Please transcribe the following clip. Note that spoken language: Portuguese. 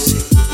Sí.